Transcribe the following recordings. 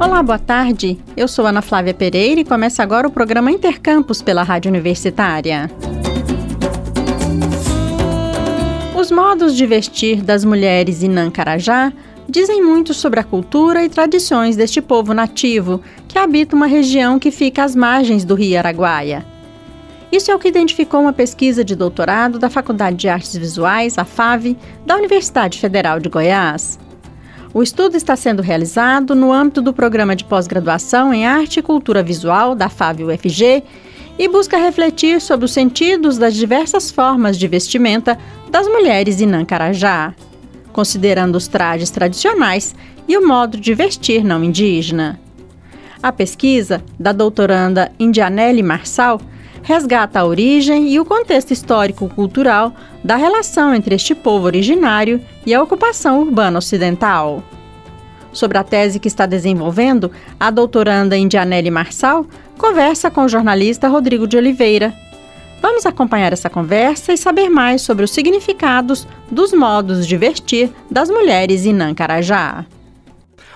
Olá, boa tarde. Eu sou Ana Flávia Pereira e começa agora o programa Intercampus pela Rádio Universitária. Os modos de vestir das mulheres em Nancarajá dizem muito sobre a cultura e tradições deste povo nativo que habita uma região que fica às margens do Rio Araguaia. Isso é o que identificou uma pesquisa de doutorado da Faculdade de Artes Visuais, a FAV, da Universidade Federal de Goiás. O estudo está sendo realizado no âmbito do programa de pós-graduação em Arte e Cultura Visual da FAV-UFG e busca refletir sobre os sentidos das diversas formas de vestimenta das mulheres em Nancarajá, considerando os trajes tradicionais e o modo de vestir não indígena. A pesquisa, da doutoranda Indianelli Marçal, resgata a origem e o contexto histórico-cultural da relação entre este povo originário e a ocupação urbana ocidental. Sobre a tese que está desenvolvendo, a doutoranda Indianelli Marçal conversa com o jornalista Rodrigo de Oliveira. Vamos acompanhar essa conversa e saber mais sobre os significados dos modos de vestir das mulheres em Nancarajá.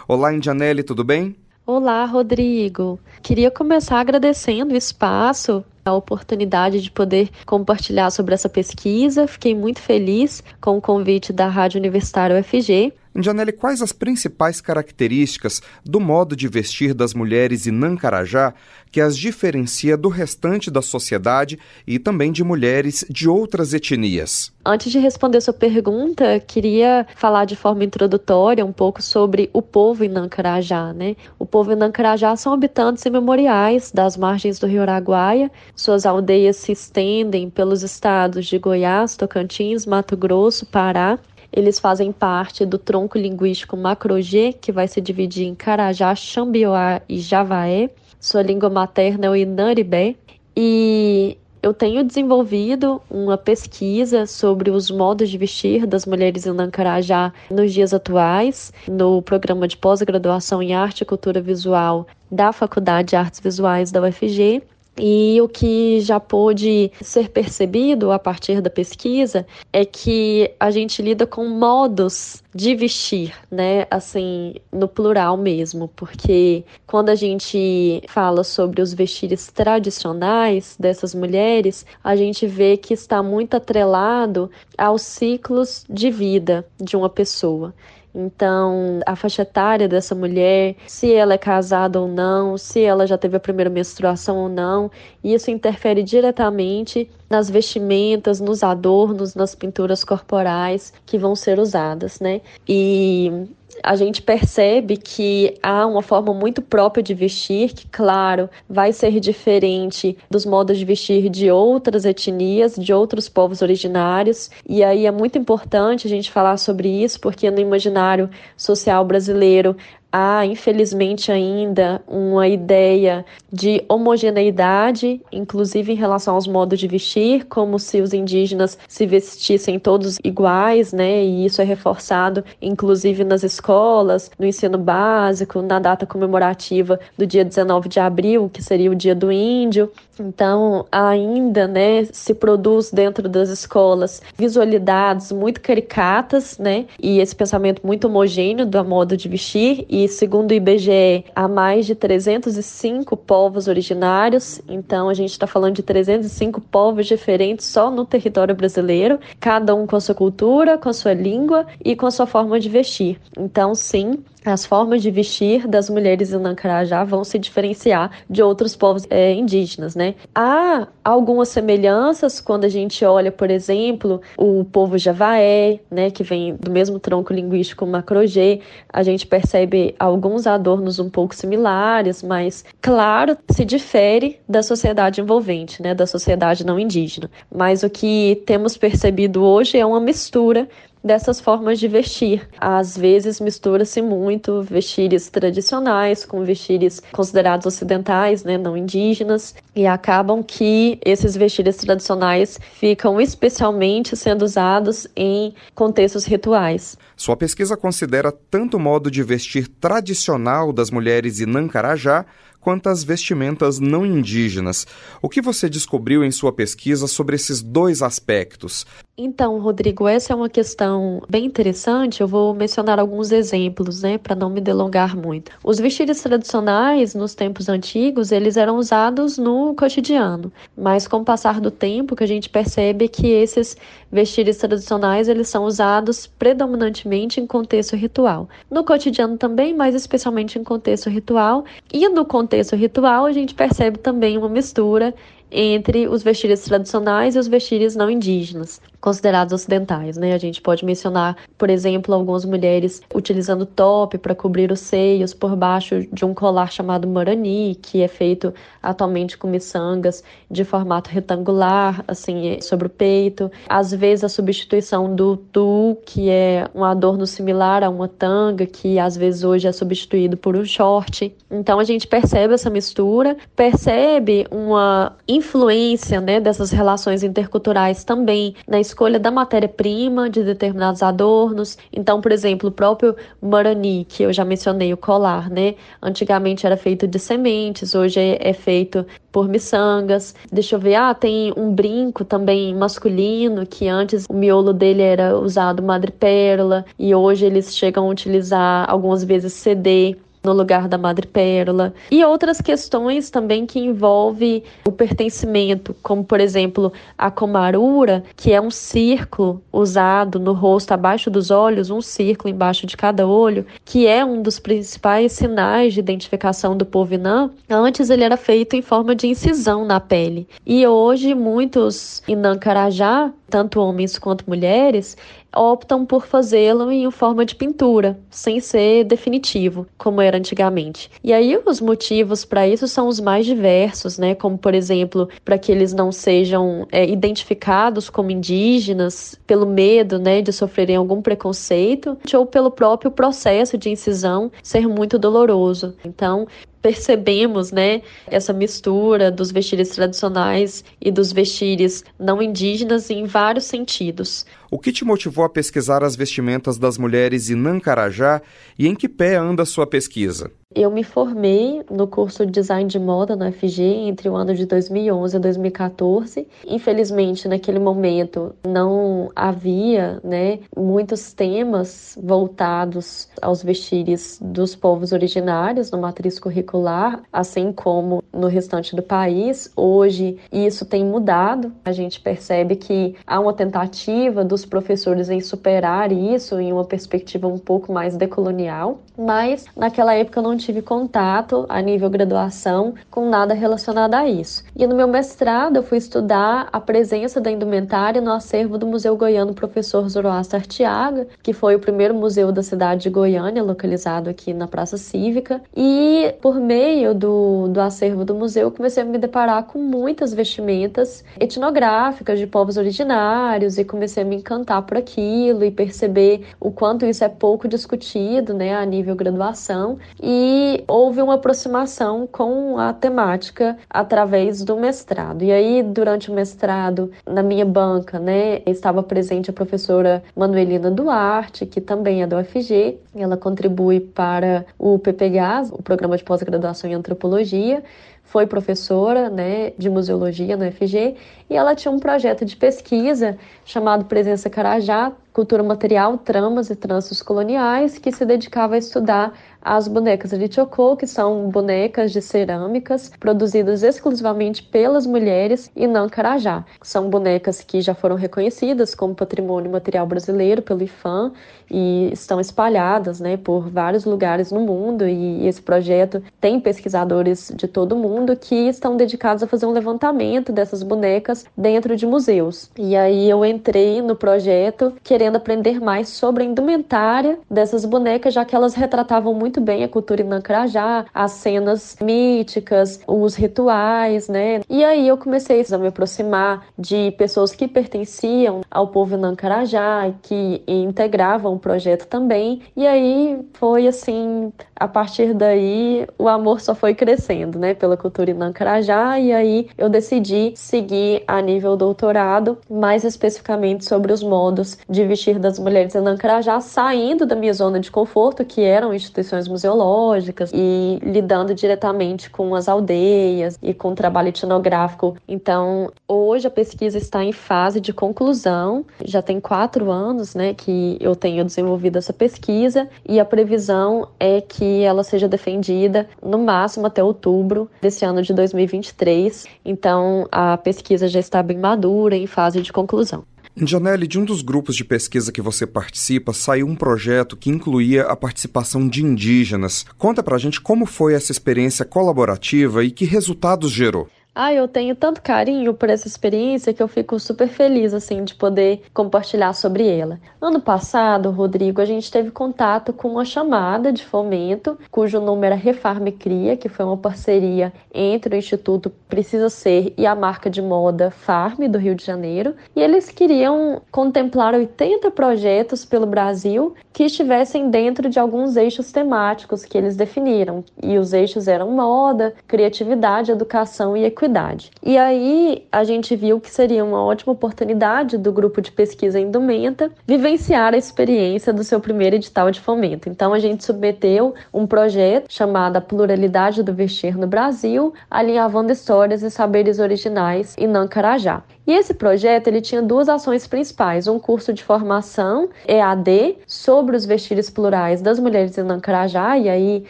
Olá, Indianelli, tudo bem? Olá, Rodrigo. Queria começar agradecendo o espaço a oportunidade de poder compartilhar sobre essa pesquisa. Fiquei muito feliz com o convite da Rádio Universitária UFG. Janelle, quais as principais características do modo de vestir das mulheres em Nancarajá que as diferencia do restante da sociedade e também de mulheres de outras etnias? Antes de responder sua pergunta, queria falar de forma introdutória um pouco sobre o povo em Nancarajá, né? O povo em Nancarajá são habitantes imemoriais das margens do Rio Araguaia. Suas aldeias se estendem pelos estados de Goiás, Tocantins, Mato Grosso, Pará eles fazem parte do tronco linguístico Macro-G, que vai se dividir em Carajá, Xambioá e Javaé. Sua língua materna é o Inaribé. E eu tenho desenvolvido uma pesquisa sobre os modos de vestir das mulheres em Nancarajá nos dias atuais, no programa de pós-graduação em Arte e Cultura Visual da Faculdade de Artes Visuais da UFG. E o que já pôde ser percebido a partir da pesquisa é que a gente lida com modos de vestir, né? Assim, no plural mesmo, porque quando a gente fala sobre os vestires tradicionais dessas mulheres, a gente vê que está muito atrelado aos ciclos de vida de uma pessoa. Então, a faixa etária dessa mulher, se ela é casada ou não, se ela já teve a primeira menstruação ou não, isso interfere diretamente nas vestimentas, nos adornos, nas pinturas corporais que vão ser usadas, né? E a gente percebe que há uma forma muito própria de vestir, que, claro, vai ser diferente dos modos de vestir de outras etnias, de outros povos originários. E aí é muito importante a gente falar sobre isso, porque no imaginário social brasileiro há, infelizmente, ainda uma ideia de homogeneidade, inclusive em relação aos modos de vestir, como se os indígenas se vestissem todos iguais, né? E isso é reforçado, inclusive, nas escolas, no ensino básico, na data comemorativa do dia 19 de abril, que seria o Dia do Índio. Então, ainda, né, se produz dentro das escolas visualidades muito caricatas, né? E esse pensamento muito homogêneo do modo de vestir e segundo o IBGE, há mais de 305 povos originários, então a gente está falando de 305 povos diferentes só no território brasileiro, cada um com a sua cultura, com a sua língua e com a sua forma de vestir. Então, sim, as formas de vestir das mulheres em Nancarajá vão se diferenciar de outros povos é, indígenas, né? Há algumas semelhanças quando a gente olha, por exemplo, o povo javaé, né, que vem do mesmo tronco linguístico macro-G, a gente percebe alguns adornos um pouco similares, mas, claro, se difere da sociedade envolvente, né, da sociedade não indígena. Mas o que temos percebido hoje é uma mistura dessas formas de vestir. Às vezes mistura-se muito vestires tradicionais com vestires considerados ocidentais, né, não indígenas, e acabam que esses vestires tradicionais ficam especialmente sendo usados em contextos rituais. Sua pesquisa considera tanto o modo de vestir tradicional das mulheres em Nancarajá quanto às vestimentas não indígenas. O que você descobriu em sua pesquisa sobre esses dois aspectos? Então, Rodrigo, essa é uma questão bem interessante. Eu vou mencionar alguns exemplos, né, para não me delongar muito. Os vestidos tradicionais nos tempos antigos, eles eram usados no cotidiano, mas com o passar do tempo, que a gente percebe que esses vestidos tradicionais, eles são usados predominantemente em contexto ritual. No cotidiano também, mas especialmente em contexto ritual. E no contexto ritual, a gente percebe também uma mistura entre os vestidos tradicionais e os vestidos não indígenas considerados ocidentais, né? A gente pode mencionar, por exemplo, algumas mulheres utilizando top para cobrir os seios por baixo de um colar chamado morani, que é feito atualmente com miçangas de formato retangular, assim, sobre o peito. Às vezes a substituição do tu, que é um adorno similar a uma tanga, que às vezes hoje é substituído por um short. Então a gente percebe essa mistura, percebe uma influência, né, dessas relações interculturais também na escolha da matéria-prima de determinados adornos. Então, por exemplo, o próprio marani, que eu já mencionei, o colar, né? Antigamente era feito de sementes, hoje é, é feito por miçangas. Deixa eu ver, ah, tem um brinco também masculino, que antes o miolo dele era usado madrepérola, e hoje eles chegam a utilizar algumas vezes CD no lugar da madrepérola. E outras questões também que envolvem o pertencimento, como por exemplo a comarura, que é um círculo usado no rosto abaixo dos olhos, um círculo embaixo de cada olho, que é um dos principais sinais de identificação do povo Inã. Antes ele era feito em forma de incisão na pele. E hoje muitos Inã Carajá, tanto homens quanto mulheres, optam por fazê-lo em forma de pintura, sem ser definitivo, como era antigamente. E aí os motivos para isso são os mais diversos, né? Como por exemplo, para que eles não sejam é, identificados como indígenas pelo medo, né, de sofrerem algum preconceito, ou pelo próprio processo de incisão ser muito doloroso. Então, percebemos, né, essa mistura dos vestidos tradicionais e dos vestidos não indígenas em vários sentidos. O que te motivou a pesquisar as vestimentas das mulheres em Nancarajá e em que pé anda sua pesquisa? Eu me formei no curso de design de moda na FG entre o ano de 2011 e 2014. Infelizmente, naquele momento não havia, né, muitos temas voltados aos vestidos dos povos originários no matriz curricular, assim como no restante do país. Hoje isso tem mudado. A gente percebe que há uma tentativa dos professores em superar isso em uma perspectiva um pouco mais decolonial, mas naquela época eu não tive contato a nível graduação com nada relacionado a isso. E no meu mestrado eu fui estudar a presença da indumentária no acervo do Museu Goiano Professor Zoroastro Artiaga, que foi o primeiro museu da cidade de Goiânia, localizado aqui na Praça Cívica. E por meio do, do acervo do museu, comecei a me deparar com muitas vestimentas etnográficas de povos originários e comecei a me encantar por aquilo e perceber o quanto isso é pouco discutido, né, a nível graduação. E houve uma aproximação com a temática através do mestrado. E aí, durante o mestrado, na minha banca, né, estava presente a professora Manuelina Duarte, que também é da UFG. Ela contribui para o PPGAS, o Programa de Pós-Graduação em Antropologia foi professora né, de museologia no UFG e ela tinha um projeto de pesquisa chamado Presença Carajá, Cultura Material, Tramas e Trânsitos Coloniais, que se dedicava a estudar as bonecas de Chocô, que são bonecas de cerâmicas produzidas exclusivamente pelas mulheres e não Carajá. São bonecas que já foram reconhecidas como patrimônio material brasileiro pelo IFAM e estão espalhadas né, por vários lugares no mundo. E esse projeto tem pesquisadores de todo o mundo que estão dedicados a fazer um levantamento dessas bonecas dentro de museus. E aí eu entrei no projeto querendo aprender mais sobre a indumentária dessas bonecas, já que elas retratavam muito muito bem a cultura Inancrajá, as cenas míticas, os rituais, né? E aí eu comecei a me aproximar de pessoas que pertenciam ao povo Inancarajá, que integravam o projeto também. E aí foi assim, a partir daí o amor só foi crescendo, né, pela cultura Inancarajá, e aí eu decidi seguir a nível doutorado, mais especificamente sobre os modos de vestir das mulheres em Nancarajá, saindo da minha zona de conforto, que eram instituições museológicas, e lidando diretamente com as aldeias e com o trabalho etnográfico. Então, hoje a pesquisa está em fase de conclusão. Já tem quatro anos né, que eu tenho desenvolvido essa pesquisa, e a previsão é que ela seja defendida no máximo até outubro desse ano de 2023. Então, a pesquisa já está bem madura, em fase de conclusão. Janelle, de um dos grupos de pesquisa que você participa, saiu um projeto que incluía a participação de indígenas. Conta pra gente como foi essa experiência colaborativa e que resultados gerou. Ah, eu tenho tanto carinho por essa experiência que eu fico super feliz assim de poder compartilhar sobre ela. Ano passado, Rodrigo, a gente teve contato com uma chamada de fomento, cujo nome era Refarme Cria, que foi uma parceria entre o Instituto Precisa Ser e a marca de moda Farm do Rio de Janeiro, e eles queriam contemplar 80 projetos pelo Brasil que estivessem dentro de alguns eixos temáticos que eles definiram. E os eixos eram moda, criatividade, educação e economia equidade. E aí a gente viu que seria uma ótima oportunidade do grupo de pesquisa Indumenta vivenciar a experiência do seu primeiro edital de fomento. Então a gente submeteu um projeto chamado Pluralidade do Vestir no Brasil, alinhavando histórias e saberes originais em Nancarajá. E esse projeto ele tinha duas ações principais: um curso de formação EAD sobre os vestidos plurais das mulheres em Nancarajá, e aí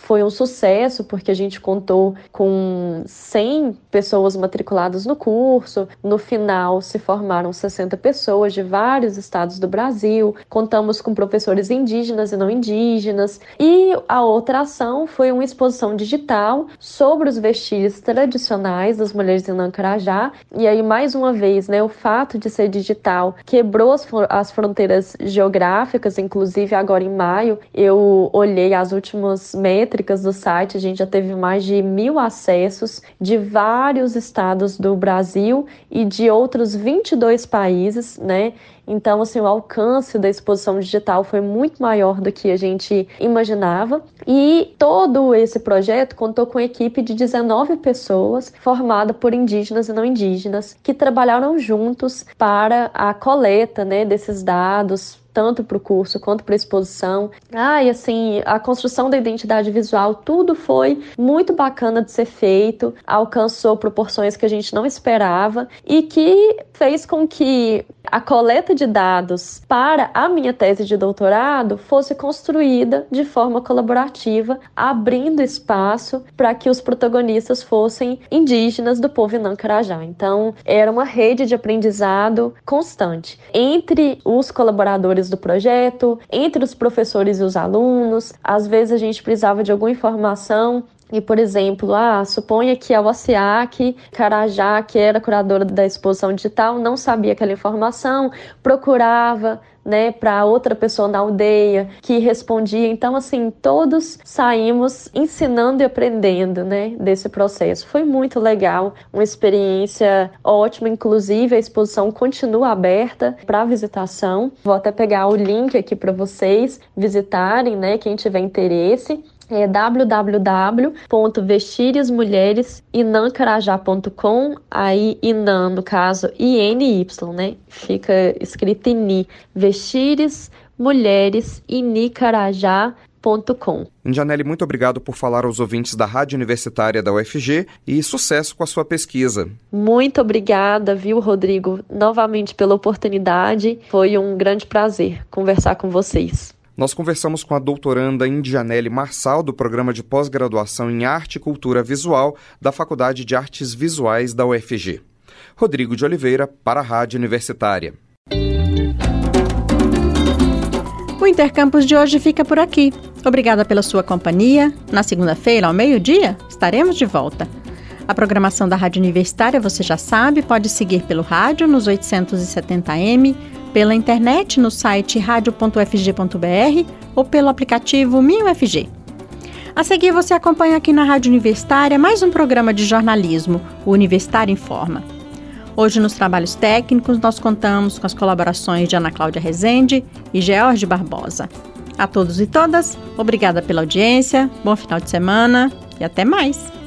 foi um sucesso porque a gente contou com 100 pessoas matriculadas no curso. No final se formaram 60 pessoas de vários estados do Brasil. Contamos com professores indígenas e não indígenas. E a outra ação foi uma exposição digital sobre os vestidos tradicionais das mulheres em Nancarajá. E aí mais uma vez né? O fato de ser digital quebrou as, as fronteiras geográficas, inclusive agora em maio eu olhei as últimas métricas do site, a gente já teve mais de mil acessos de vários estados do Brasil e de outros 22 países, né? Então, assim, o alcance da exposição digital foi muito maior do que a gente imaginava. E todo esse projeto contou com uma equipe de 19 pessoas, formada por indígenas e não indígenas, que trabalharam juntos para a coleta né, desses dados, tanto para o curso quanto para a exposição. Ah, assim, a construção da identidade visual, tudo foi muito bacana de ser feito, alcançou proporções que a gente não esperava e que fez com que a coleta de dados para a minha tese de doutorado fosse construída de forma colaborativa, abrindo espaço para que os protagonistas fossem indígenas do povo Inã-Carajá. Então, era uma rede de aprendizado constante entre os colaboradores do projeto, entre os professores e os alunos. Às vezes a gente precisava de alguma informação e, por exemplo, ah, suponha que a OSEAC Carajá, que era curadora da exposição digital, não sabia aquela informação, procurava né, para outra pessoa na aldeia que respondia. Então, assim, todos saímos ensinando e aprendendo, né, desse processo. Foi muito legal, uma experiência ótima. Inclusive, a exposição continua aberta para visitação. Vou até pegar o link aqui para vocês visitarem, né, quem tiver interesse é www.vestiresmulheresinancarajá.com, aí Inan, no caso, INY, né? Fica escrito INI. Vestires Mulheres Inicarajá.com. Janelle, muito obrigado por falar aos ouvintes da Rádio Universitária da UFG e sucesso com a sua pesquisa. Muito obrigada, viu, Rodrigo, novamente pela oportunidade. Foi um grande prazer conversar com vocês. Nós conversamos com a doutoranda Indianelli Marçal, do programa de pós-graduação em Arte e Cultura Visual da Faculdade de Artes Visuais da UFG. Rodrigo de Oliveira, para a Rádio Universitária. O Intercampus de hoje fica por aqui. Obrigada pela sua companhia. Na segunda-feira, ao meio-dia, estaremos de volta. A programação da Rádio Universitária, você já sabe, pode seguir pelo rádio nos 870m pela internet no site radio.fg.br ou pelo aplicativo MinUFG. A seguir, você acompanha aqui na Rádio Universitária mais um programa de jornalismo, o Universitário Informa. Hoje, nos trabalhos técnicos, nós contamos com as colaborações de Ana Cláudia Rezende e George Barbosa. A todos e todas, obrigada pela audiência, bom final de semana e até mais!